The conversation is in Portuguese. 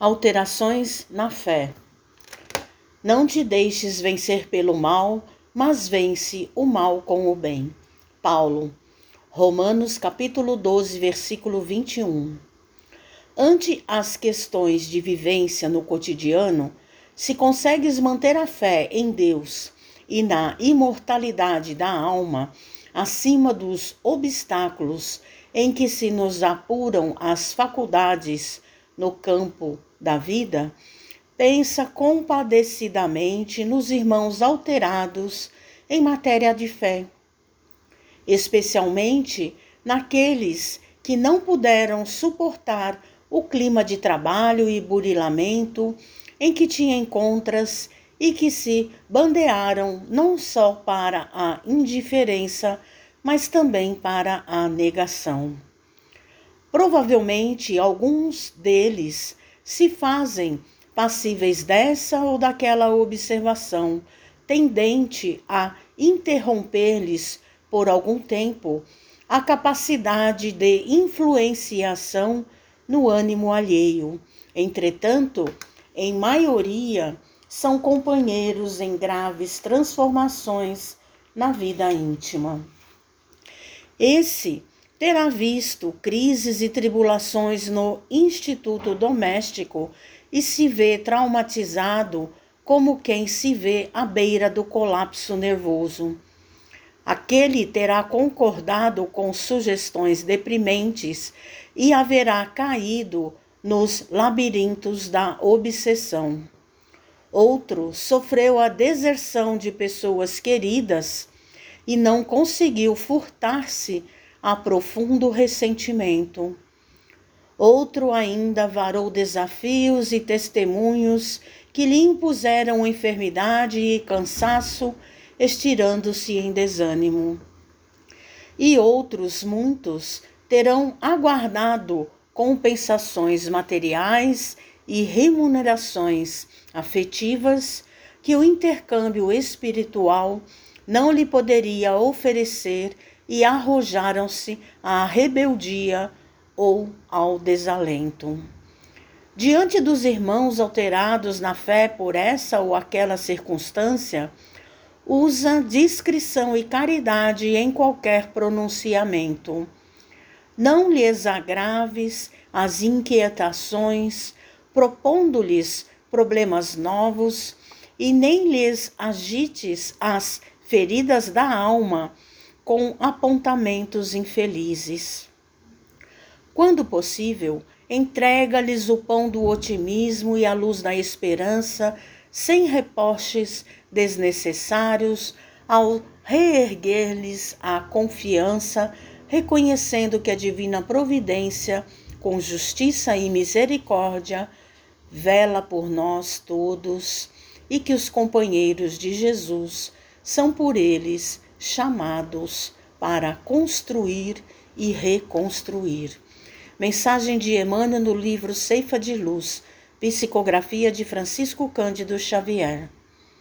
Alterações na fé. Não te deixes vencer pelo mal, mas vence o mal com o bem. Paulo, Romanos capítulo 12, versículo 21. Ante as questões de vivência no cotidiano, se consegues manter a fé em Deus e na imortalidade da alma acima dos obstáculos em que se nos apuram as faculdades no campo da vida, pensa compadecidamente nos irmãos alterados em matéria de fé, especialmente naqueles que não puderam suportar o clima de trabalho e burilamento em que te encontras e que se bandearam não só para a indiferença, mas também para a negação. Provavelmente alguns deles se fazem passíveis dessa ou daquela observação, tendente a interromper-lhes por algum tempo a capacidade de influenciação no ânimo alheio. Entretanto, em maioria, são companheiros em graves transformações na vida íntima. Esse terá visto crises e tribulações no instituto doméstico e se vê traumatizado como quem se vê à beira do colapso nervoso. Aquele terá concordado com sugestões deprimentes e haverá caído nos labirintos da obsessão. Outro sofreu a deserção de pessoas queridas e não conseguiu furtar-se a profundo ressentimento. Outro ainda varou desafios e testemunhos que lhe impuseram enfermidade e cansaço, estirando-se em desânimo. E outros muitos terão aguardado compensações materiais e remunerações afetivas que o intercâmbio espiritual não lhe poderia oferecer e arrojaram-se à rebeldia ou ao desalento. Diante dos irmãos alterados na fé por essa ou aquela circunstância, usa discrição e caridade em qualquer pronunciamento. Não lhes agraves as inquietações, propondo-lhes problemas novos, e nem lhes agites as feridas da alma com apontamentos infelizes. Quando possível, entrega-lhes o pão do otimismo e a luz da esperança, sem repostes desnecessários, ao reerguer-lhes a confiança, reconhecendo que a divina providência, com justiça e misericórdia, vela por nós todos e que os companheiros de Jesus são por eles chamados para construir e reconstruir. Mensagem de Emmanuel no livro Ceifa de Luz, psicografia de Francisco Cândido Xavier.